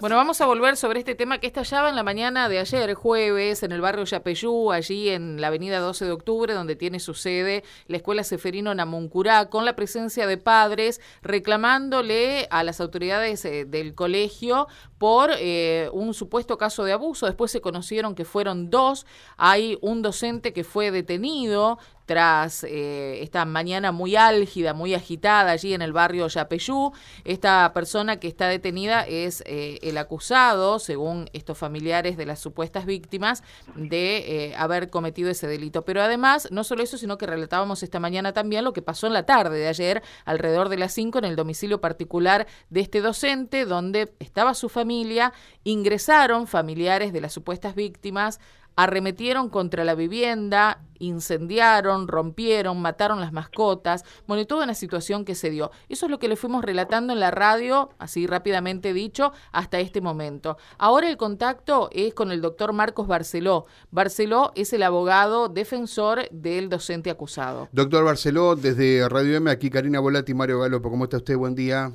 Bueno, vamos a volver sobre este tema que estallaba en la mañana de ayer, jueves, en el barrio Yapeyú, allí en la avenida 12 de octubre, donde tiene su sede la Escuela Seferino Namuncurá, con la presencia de padres reclamándole a las autoridades eh, del colegio por eh, un supuesto caso de abuso. Después se conocieron que fueron dos. Hay un docente que fue detenido tras eh, esta mañana muy álgida, muy agitada allí en el barrio Yapeyú. Esta persona que está detenida es eh, el acusado, según estos familiares de las supuestas víctimas, de eh, haber cometido ese delito. Pero además, no solo eso, sino que relatábamos esta mañana también lo que pasó en la tarde de ayer, alrededor de las 5, en el domicilio particular de este docente, donde estaba su familia, ingresaron familiares de las supuestas víctimas, arremetieron contra la vivienda, incendiaron, rompieron, mataron las mascotas, bueno, y toda una situación que se dio. Eso es lo que le fuimos relatando en la radio, así rápidamente dicho, hasta este momento. Ahora el contacto es con el doctor Marcos Barceló. Barceló es el abogado defensor del docente acusado. Doctor Barceló, desde Radio M, aquí Karina Volati y Mario Galopo. ¿Cómo está usted? Buen día.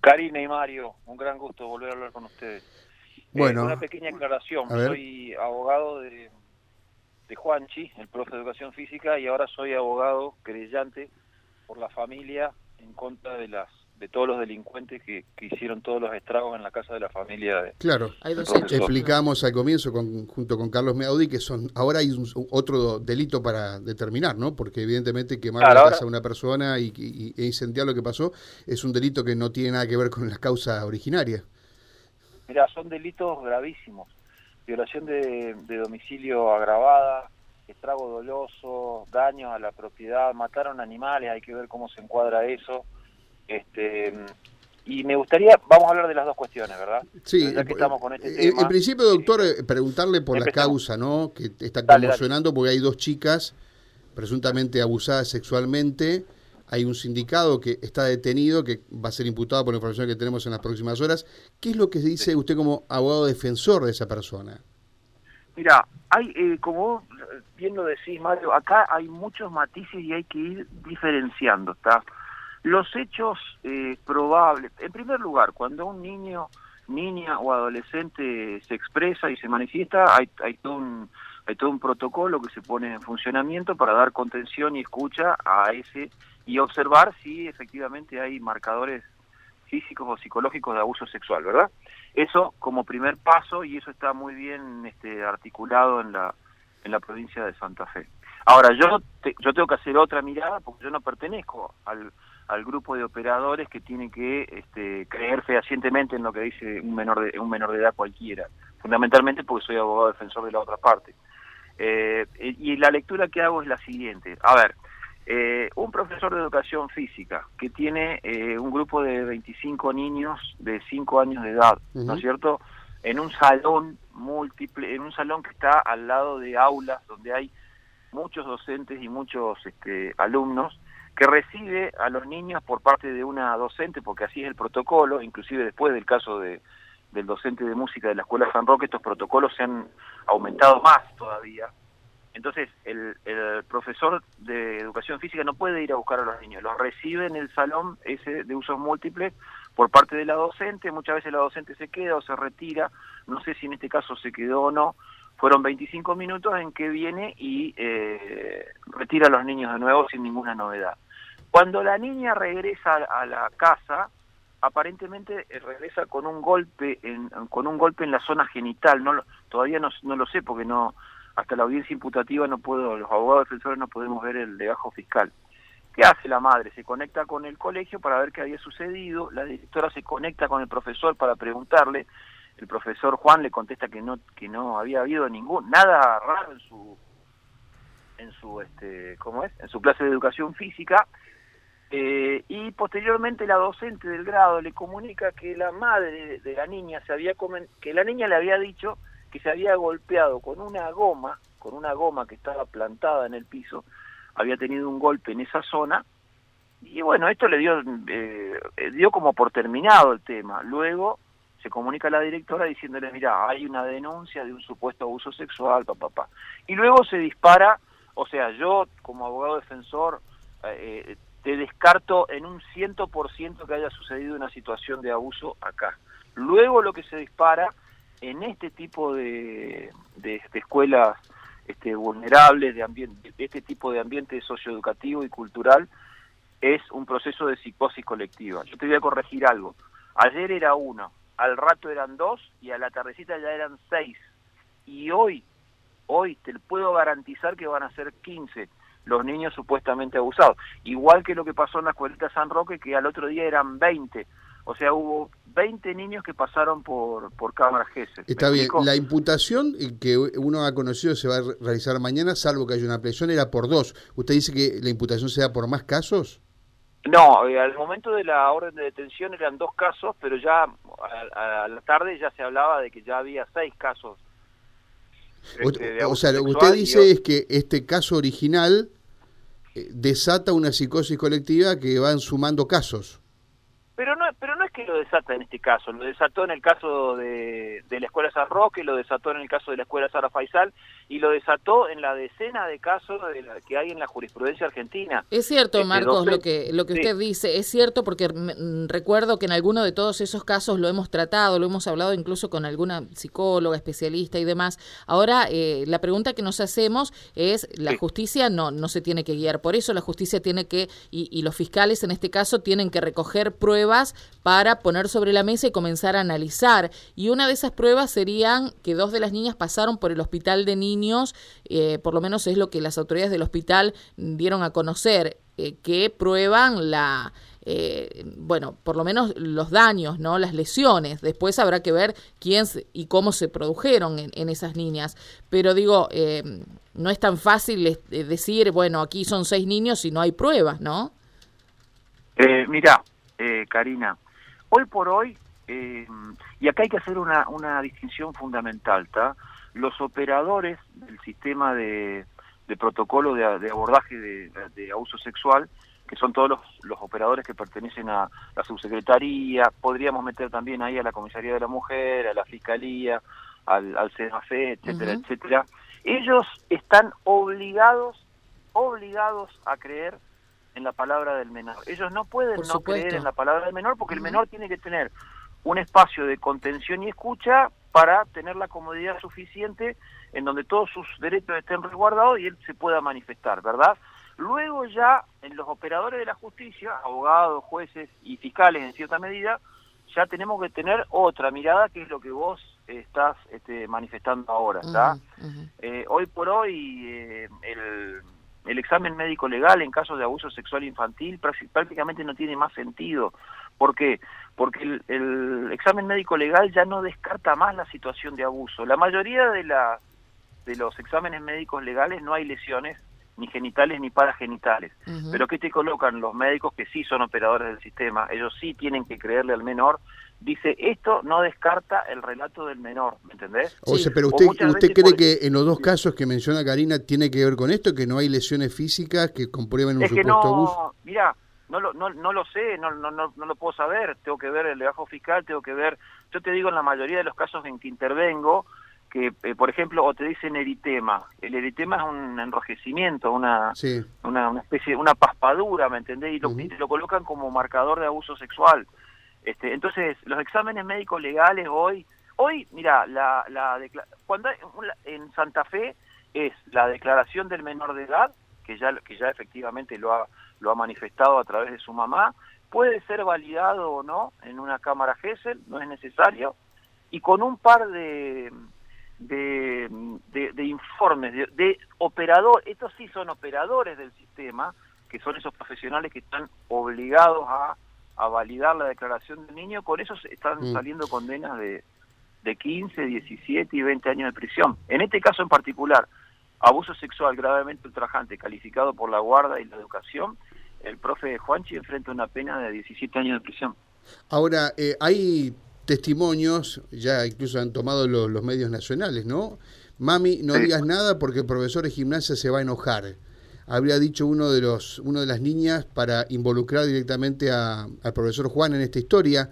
Karina y Mario, un gran gusto volver a hablar con ustedes. Bueno, eh, una pequeña aclaración. Soy abogado de, de Juanchi, el profe de educación física, y ahora soy abogado creyente por la familia en contra de las de todos los delincuentes que, que hicieron todos los estragos en la casa de la familia. De, claro, hay dos explicamos al comienzo con, junto con Carlos Meaudi que son ahora hay otro delito para determinar, ¿no? Porque evidentemente quemar la casa de una persona y, y, e incendiar lo que pasó es un delito que no tiene nada que ver con la causa originaria. Mira, son delitos gravísimos. Violación de, domicilio agravada, estrago doloso, daño a la propiedad, mataron animales, hay que ver cómo se encuadra eso. Este, y me gustaría, vamos a hablar de las dos cuestiones, ¿verdad? Sí, ya que estamos con este eh, en principio, doctor, eh, preguntarle por la causa, ¿no? Que está conmocionando porque hay dos chicas presuntamente abusadas sexualmente hay un sindicado que está detenido, que va a ser imputado por la información que tenemos en las próximas horas. ¿Qué es lo que dice usted como abogado defensor de esa persona? Mira, hay, eh, como bien lo decís, Mario, acá hay muchos matices y hay que ir diferenciando, ¿está? Los hechos eh, probables, en primer lugar, cuando un niño, niña o adolescente se expresa y se manifiesta, hay, hay todo un hay todo un protocolo que se pone en funcionamiento para dar contención y escucha a ese y observar si efectivamente hay marcadores físicos o psicológicos de abuso sexual, ¿verdad? Eso como primer paso y eso está muy bien este, articulado en la, en la provincia de Santa Fe. Ahora, yo, yo tengo que hacer otra mirada porque yo no pertenezco al, al grupo de operadores que tiene que este, creer fehacientemente en lo que dice un menor de, un menor de edad cualquiera, fundamentalmente porque soy abogado defensor de la otra parte. Eh, y la lectura que hago es la siguiente. A ver, eh, un profesor de educación física que tiene eh, un grupo de 25 niños de 5 años de edad, ¿no es cierto? En un salón múltiple, en un salón que está al lado de aulas donde hay muchos docentes y muchos este, alumnos, que recibe a los niños por parte de una docente, porque así es el protocolo, inclusive después del caso de, del docente de música de la Escuela San Roque, estos protocolos se han aumentado más todavía, entonces, el, profesor de educación física no puede ir a buscar a los niños, los recibe en el salón ese de usos múltiples por parte de la docente, muchas veces la docente se queda o se retira, no sé si en este caso se quedó o no, fueron 25 minutos en que viene y eh, retira a los niños de nuevo sin ninguna novedad. Cuando la niña regresa a la casa, aparentemente eh, regresa con un golpe en, con un golpe en la zona genital, no todavía no, no lo sé porque no hasta la audiencia imputativa no puedo, los abogados defensores no podemos ver el legajo fiscal. ¿Qué hace la madre? Se conecta con el colegio para ver qué había sucedido, la directora se conecta con el profesor para preguntarle, el profesor Juan le contesta que no que no había habido ningún nada raro en su en su este cómo es en su clase de educación física eh, y posteriormente la docente del grado le comunica que la madre de la niña se había que la niña le había dicho que se había golpeado con una goma, con una goma que estaba plantada en el piso, había tenido un golpe en esa zona y bueno, esto le dio, eh, dio como por terminado el tema. Luego se comunica a la directora diciéndole, mira, hay una denuncia de un supuesto abuso sexual, papá, papá. Y luego se dispara, o sea, yo como abogado defensor eh, te descarto en un ciento por ciento que haya sucedido una situación de abuso acá. Luego lo que se dispara en este tipo de, de, escuelas este, vulnerables, de, este tipo de ambiente socioeducativo y cultural, es un proceso de psicosis colectiva. Yo te voy a corregir algo. Ayer era uno, al rato eran dos y a la tardecita ya eran seis. Y hoy, hoy te puedo garantizar que van a ser quince los niños supuestamente abusados. Igual que lo que pasó en la escuelita San Roque, que al otro día eran veinte. O sea, hubo 20 niños que pasaron por, por cámara GESE. Está bien, la imputación que uno ha conocido se va a realizar mañana, salvo que haya una presión, era por dos. ¿Usted dice que la imputación se da por más casos? No, eh, al momento de la orden de detención eran dos casos, pero ya a, la tarde ya se hablaba de que ya había seis casos. Este, o, sea, lo que usted dice es que este caso original eh, desata una psicosis colectiva que van sumando casos. Pero no, pero no es que lo desata en este caso, lo desató en el caso de, de la Escuela San Roque, lo desató en el caso de la Escuela Sara Faisal y lo desató en la decena de casos de la, que hay en la jurisprudencia argentina. Es cierto, este, Marcos, lo que, lo que usted dice, es cierto porque recuerdo que en alguno de todos esos casos lo hemos tratado, lo hemos hablado incluso con alguna psicóloga, especialista y demás. Ahora, eh, la pregunta que nos hacemos es, la justicia no, no se tiene que guiar por eso, la justicia tiene que, y, y los fiscales en este caso, tienen que recoger pruebas para poner sobre la mesa y comenzar a analizar. Y una de esas pruebas serían que dos de las niñas pasaron por el hospital de niños, eh, por lo menos es lo que las autoridades del hospital dieron a conocer, eh, que prueban la... Eh, bueno, por lo menos los daños, ¿no? Las lesiones. Después habrá que ver quién y cómo se produjeron en, en esas niñas. Pero digo, no es tan fácil decir, bueno, aquí son seis niños y no hay pruebas, ¿no? mira, eh, Karina. Hoy por hoy, eh, y acá hay que hacer una, una distinción fundamental, ¿está? Los operadores del sistema de, de protocolo de, abordaje de, abuso sexual, que son todos los, los, operadores que pertenecen a la subsecretaría, podríamos meter también ahí a la Comisaría de la Mujer, a la Fiscalía, al, al etcétera, etcétera. Ellos están obligados, obligados a creer en la palabra del menor. Ellos no pueden no creer en la palabra del menor porque el menor tiene que tener un espacio de contención y escucha para tener la comodidad suficiente en donde todos sus derechos estén resguardados y él se pueda manifestar, ¿verdad? Luego ya en los operadores de la justicia, abogados, jueces y fiscales en cierta medida, ya tenemos que tener otra mirada que es lo que vos estás este, manifestando ahora, ¿está? Eh, hoy por hoy eh, el el examen médico legal en casos de abuso sexual infantil prácticamente no tiene más sentido. ¿Por qué? Porque el, examen médico legal ya no descarta más la situación de abuso. La mayoría de, la, de los exámenes médicos legales no hay lesiones ni genitales ni paragenitales. Pero ¿qué te colocan los médicos que sí son operadores del sistema? Ellos sí tienen que creerle al menor dice esto no descarta el relato del menor, ¿me entendés? O sea, pero usted, usted cree que en los dos casos que menciona Karina tiene que ver con esto, que no hay lesiones físicas que comprueben un supuesto no, abuso. Mira, no lo, no, no lo sé, no, no, no, no lo puedo saber, tengo que ver el legajo fiscal, tengo que ver, yo te digo en la mayoría de los casos en que intervengo, que eh, por ejemplo o te dicen eritema. El eritema es un enrojecimiento una una, una, especie una paspadura me entendés y lo, y lo colocan como marcador de abuso sexual. Este, entonces, los exámenes médicos legales hoy, hoy, mira, la, la cuando en Santa Fe es la declaración del menor de edad, que ya, que ya efectivamente lo ha, lo ha manifestado a través de su mamá, puede ser validado o no en una cámara GESEL, no es necesario, y con un par de, de, de, informes de, de operador, estos sí son operadores del sistema, que son esos profesionales que están obligados a a validar la declaración del niño, con eso están mm. saliendo condenas de, de 15, 17 y 20 años de prisión. En este caso en particular, abuso sexual gravemente ultrajante calificado por la guarda y la educación, el profe Juanchi enfrenta una pena de 17 años de prisión. Ahora, eh, hay testimonios, ya incluso han tomado los, medios nacionales, ¿no? Mami, no digas nada porque el profesor de gimnasia se va a enojar habría dicho uno de los uno de las niñas para involucrar directamente a, al profesor Juan en esta historia.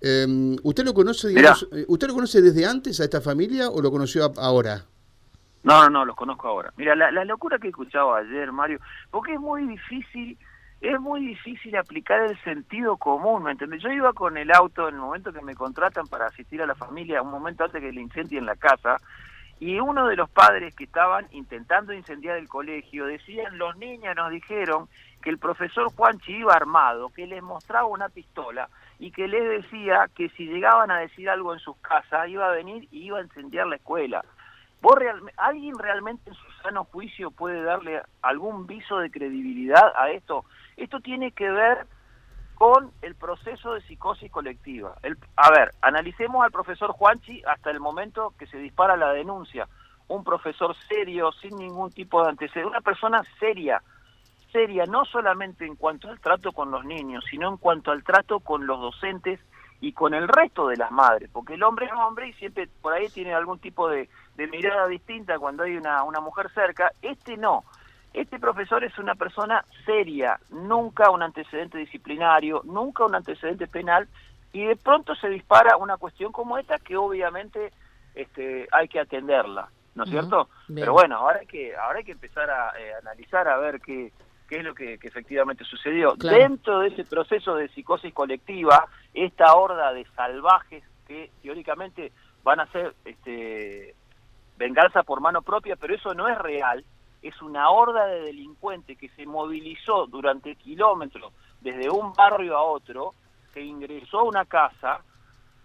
Em, ¿Usted lo conoce, digamos, eh, usted lo conoce desde antes a esta familia o lo conoció ahora? No, no, no, los conozco ahora. Mira, la, locura que he escuchado ayer, Mario, porque es muy difícil es muy difícil aplicar el sentido común, ¿me entiendes? Yo iba con el auto en el momento que me contratan para asistir a la familia, un momento antes que le incendien la casa, y uno de los padres que estaban intentando incendiar el colegio decían, los niños nos dijeron que el profesor Juanchi iba armado, que les mostraba una pistola y que les decía que si llegaban a decir algo en sus casas iba a venir y iba a incendiar la escuela. ¿Vos ¿Alguien realmente en su sano juicio puede darle algún viso de credibilidad a esto? Esto tiene que ver con el proceso de psicosis colectiva. A ver, analicemos al profesor Juanchi hasta el momento que se dispara la denuncia. Un profesor serio, sin ningún tipo de antecedentes, una persona seria, seria no solamente en cuanto al trato con los niños, sino en cuanto al trato con los docentes y con el resto de las madres, porque el hombre es hombre y siempre por ahí tiene algún tipo de, de mirada distinta cuando hay una, una mujer cerca, este no. Este profesor es una persona seria, nunca un antecedente disciplinario, nunca un antecedente penal, y de pronto se dispara una cuestión como esta que obviamente este, hay que atenderla, ¿no es cierto? Pero bueno, ahora hay que, ahora hay que empezar a eh, analizar a ver qué, qué es lo que, efectivamente sucedió. Dentro de ese proceso de psicosis colectiva, esta horda de salvajes que teóricamente van a ser este, venganza por mano propia, pero eso no es real, es una horda de delincuentes que se movilizó durante kilómetros desde un barrio a otro, que ingresó a una casa,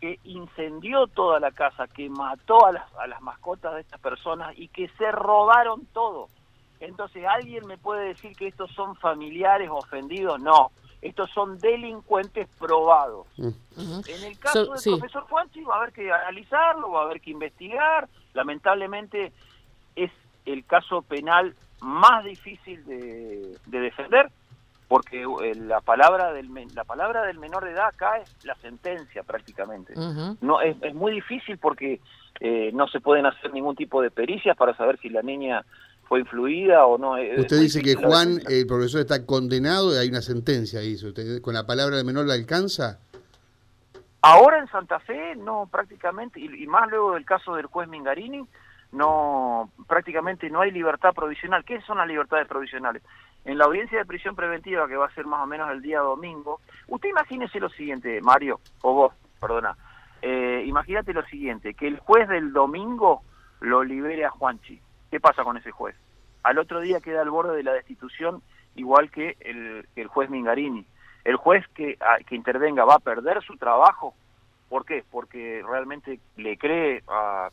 que incendió toda la casa, que mató a las, a las mascotas de estas personas y que se robaron todo. Entonces, ¿alguien me puede decir que estos son familiares ofendidos? No, estos son delincuentes probados. Mm. En el caso del profesor Juanchi va a haber que analizarlo, va a haber que investigar. Lamentablemente es el caso penal más difícil de, defender porque eh, la palabra del la palabra del menor de edad acá es la sentencia prácticamente. No es, es, muy difícil porque eh, no se pueden hacer ningún tipo de pericias para saber si la niña fue influida o no. Usted dice que Juan, el profesor, está condenado y hay una sentencia ahí. ¿Usted con la palabra del menor la alcanza? Ahora en Santa Fe, no, prácticamente, y, más luego del caso del juez Mingarini, no, prácticamente no hay libertad provisional. ¿Qué son las libertades provisionales? En la audiencia de prisión preventiva, que va a ser más o menos el día domingo, usted imagínese lo siguiente, Mario, o vos, perdona, eh, imagínate lo siguiente, que el juez del domingo lo libere a Juanchi ¿Qué pasa con ese juez? Al otro día queda al borde de la destitución igual que el, el juez Mingarini. El juez que, que intervenga va a perder su trabajo. ¿Por qué? Porque realmente le cree a,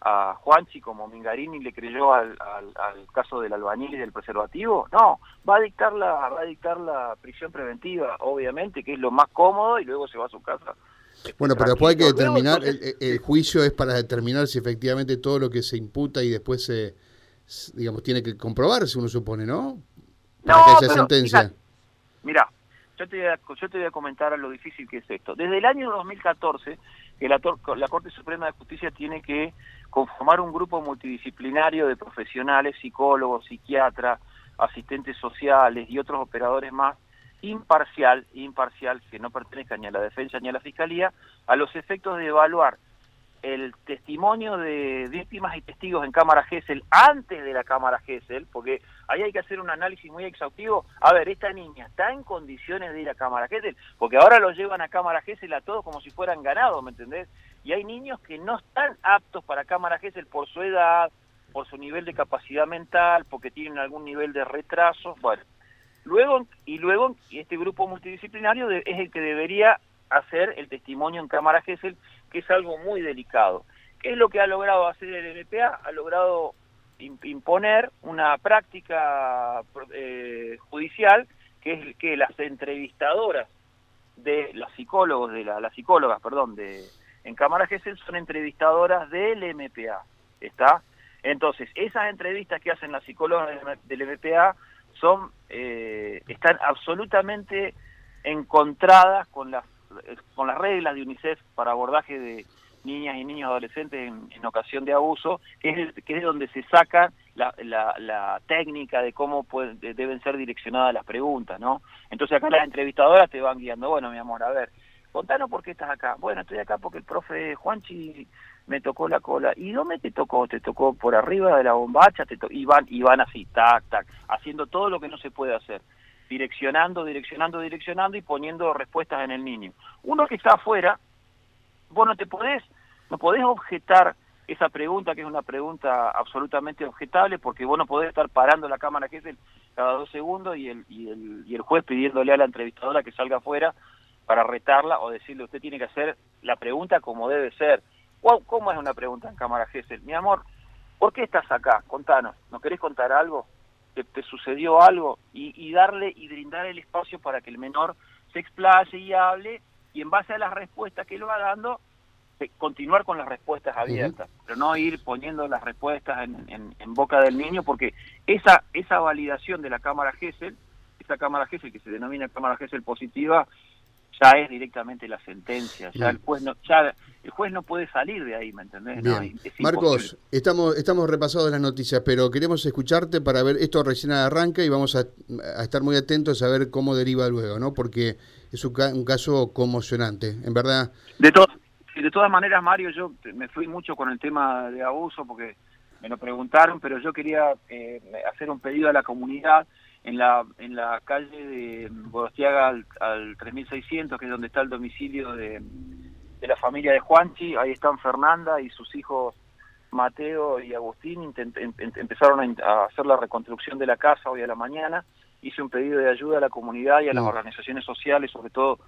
a Juanchi como Mingarini le creyó al, al, caso del albañil y del preservativo. No, va a dictar la va a dictar la prisión preventiva, obviamente, que es lo más cómodo y luego se va a su casa. Bueno, pero después hay que determinar, el, juicio es para determinar si efectivamente todo lo que se imputa y después se, digamos, tiene que comprobarse, uno supone, ¿no? Para no, que haya sentencia. Mira, yo, te voy a, yo te voy a comentar lo difícil que es esto. Desde el año 2014, que la, la Corte Suprema de Justicia tiene que conformar un grupo multidisciplinario de profesionales, psicólogos, psiquiatras, asistentes sociales y otros operadores más, imparcial, imparcial, que no pertenezca ni a la defensa ni a la fiscalía, a los efectos de evaluar el testimonio de víctimas y testigos en cámara GESEL antes de la cámara GESEL, porque ahí hay que hacer un análisis muy exhaustivo. A ver, esta niña está en condiciones de ir a cámara GESEL, porque ahora lo llevan a cámara GESEL a todos como si fueran ganados, ¿me entendés? Y hay niños que no están aptos para cámara GESEL por su edad, por su nivel de capacidad mental, porque tienen algún nivel de retraso. Bueno, luego y luego este grupo multidisciplinario es el que debería hacer el testimonio en cámara GESEL, que es algo muy delicado. ¿Qué es lo que ha logrado hacer el MPA? Ha logrado imponer una práctica eh, judicial que es que las entrevistadoras de los psicólogos de la, las psicólogas, perdón, de en cámara GESEL son entrevistadoras del MPA, ¿está? Entonces, esas entrevistas que hacen las psicólogas del MPA son eh, están absolutamente encontradas con las con las reglas de UNICEF para abordaje de niñas y niños adolescentes en, ocasión de abuso, que es, que es donde se saca la, la, técnica de cómo deben ser direccionadas las preguntas, ¿no? Entonces acá las entrevistadoras te van guiando, bueno, mi amor, a ver, contanos por qué estás acá. Bueno, estoy acá porque el profe Juanchi me tocó la cola. ¿Y dónde te tocó? ¿Te tocó por arriba de la bombacha? Te y, van, y van así, tac, tac, haciendo todo lo que no se puede hacer. Direccionando, direccionando, direccionando y poniendo respuestas en el niño. Uno que está afuera, vos no te podés, no podés objetar esa pregunta, que es una pregunta absolutamente objetable, porque vos no podés estar parando la cámara el, cada dos segundos y el, y, el, y el juez pidiéndole a la entrevistadora que salga afuera para retarla o decirle usted tiene que hacer la pregunta como debe ser. ¿Cómo es una pregunta en cámara Gesell? Mi amor, ¿por qué estás acá? Contanos, ¿no querés contar algo? ¿Te, te sucedió algo? Y, y, darle y brindar el espacio para que el menor se explaye y hable y en base a las respuestas que él va dando, continuar con las respuestas abiertas, pero no ir poniendo las respuestas en, en, boca del niño, porque esa, esa validación de la cámara Gesell, esa cámara Gesell que se denomina cámara Gesell positiva, ya es directamente la sentencia, ya el juez no, ya el juez no puede salir de ahí, ¿me entendés? Marcos, estamos, estamos repasados las noticias, pero queremos escucharte para ver, esto recién arranca y vamos a, estar muy atentos a ver cómo deriva luego, ¿no? Porque es un, un caso conmocionante, en verdad. De todo de todas maneras, Mario, yo me fui mucho con el tema de abuso porque me lo preguntaron, pero yo quería eh, hacer un pedido a la comunidad en la en la calle de Bodostiaga al, 3600, que es donde está el domicilio de, de la familia de Juanchi. Ahí están Fernanda y sus hijos Mateo y Agustín. Em, empezaron a, hacer la reconstrucción de la casa hoy a la mañana. Hice un pedido de ayuda a la comunidad y a las organizaciones sociales, sobre todo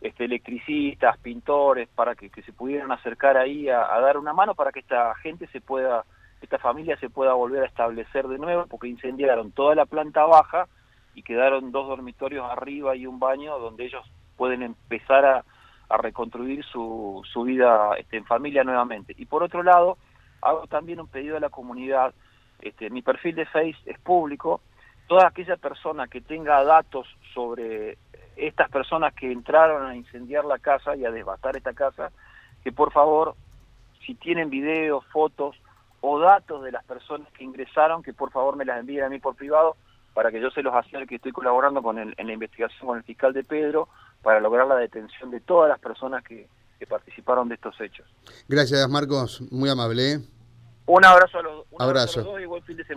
este, electricistas, pintores, para que, se pudieran acercar ahí a, dar una mano para que esta gente se pueda, esta familia se pueda volver a establecer de nuevo, porque incendiaron toda la planta baja y quedaron dos dormitorios arriba y un baño donde ellos pueden empezar a, reconstruir su, su vida este, en familia nuevamente. Y por otro lado, hago también un pedido a la comunidad, este, mi perfil de Face es público, toda aquella persona que tenga datos sobre estas personas que entraron a incendiar la casa y a desbastar esta casa, que por favor, si tienen videos, fotos o datos de las personas que ingresaron, que por favor me las envíen a mí por privado para que yo se los acerque. Estoy colaborando con en la investigación con el fiscal de Pedro para lograr la detención de todas las personas que, participaron de estos hechos. Gracias, Marcos. Muy amable. ¿eh? Un abrazo a los, abrazo. dos y buen fin de semana.